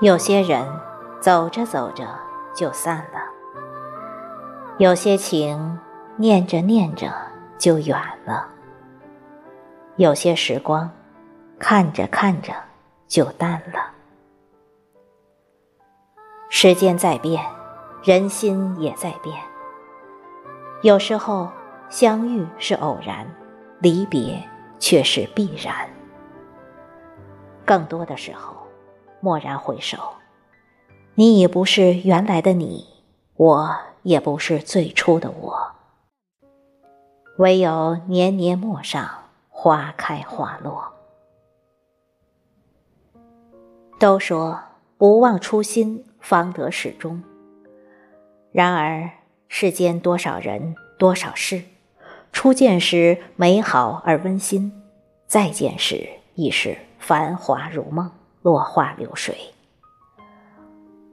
有些人走着走着就散了，有些情念着念着就远了，有些时光看着看着就淡了。时间在变，人心也在变。有时候相遇是偶然，离别却是必然。更多的时候。蓦然回首，你已不是原来的你，我也不是最初的我。唯有年年陌上花开花落。都说不忘初心，方得始终。然而世间多少人，多少事，初见时美好而温馨，再见时已是繁华如梦。落花流水，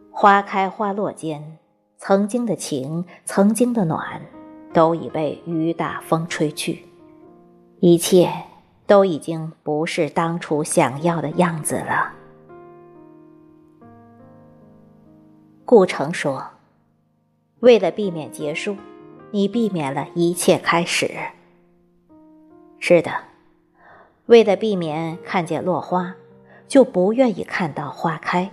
花开花落间，曾经的情，曾经的暖，都已被雨打风吹去，一切都已经不是当初想要的样子了。顾城说：“为了避免结束，你避免了一切开始。”是的，为了避免看见落花。就不愿意看到花开，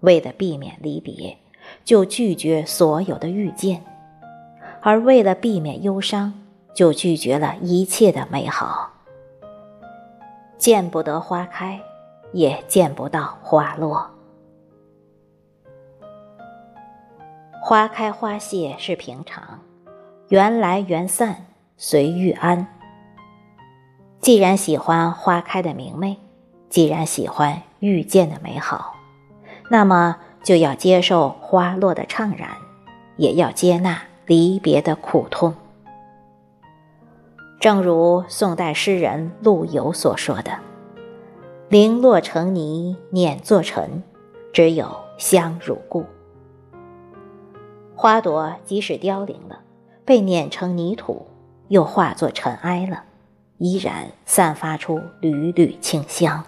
为了避免离别，就拒绝所有的遇见；而为了避免忧伤，就拒绝了一切的美好。见不得花开，也见不到花落。花开花谢是平常，缘来缘散随遇安。既然喜欢花开的明媚。既然喜欢遇见的美好，那么就要接受花落的怅然，也要接纳离别的苦痛。正如宋代诗人陆游所说的：“零落成泥碾作尘，只有香如故。”花朵即使凋零了，被碾成泥土，又化作尘埃了，依然散发出缕缕清香。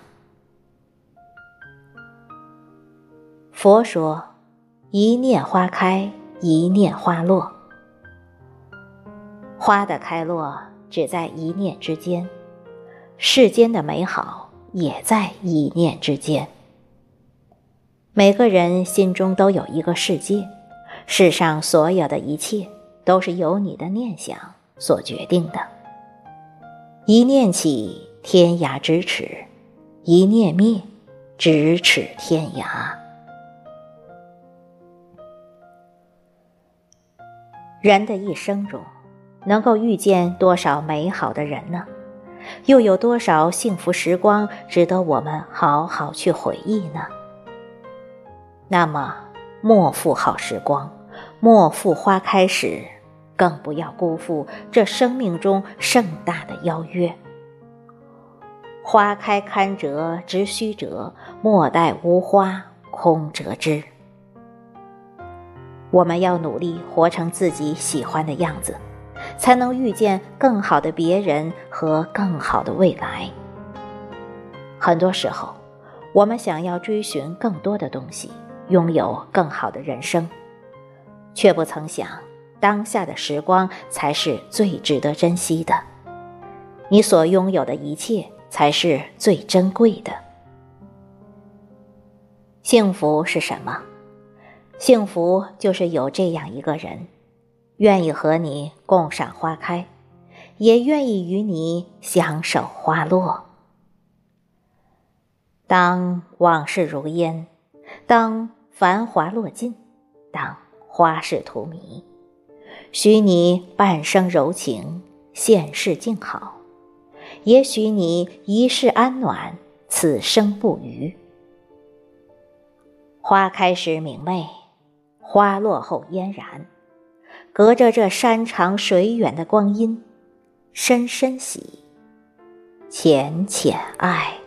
佛说：“一念花开，一念花落。花的开落只在一念之间，世间的美好也在一念之间。每个人心中都有一个世界，世上所有的一切都是由你的念想所决定的。一念起，天涯咫尺；一念灭，咫尺天涯。”人的一生中，能够遇见多少美好的人呢？又有多少幸福时光值得我们好好去回忆呢？那么，莫负好时光，莫负花开时，更不要辜负这生命中盛大的邀约。花开堪折直须折，莫待无花空折枝。我们要努力活成自己喜欢的样子，才能遇见更好的别人和更好的未来。很多时候，我们想要追寻更多的东西，拥有更好的人生，却不曾想，当下的时光才是最值得珍惜的。你所拥有的一切，才是最珍贵的。幸福是什么？幸福就是有这样一个人，愿意和你共赏花开，也愿意与你相守花落。当往事如烟，当繁华落尽，当花事荼蘼，许你半生柔情，现世静好；也许你一世安暖，此生不渝。花开时明媚。花落后嫣然，隔着这山长水远的光阴，深深喜，浅浅爱。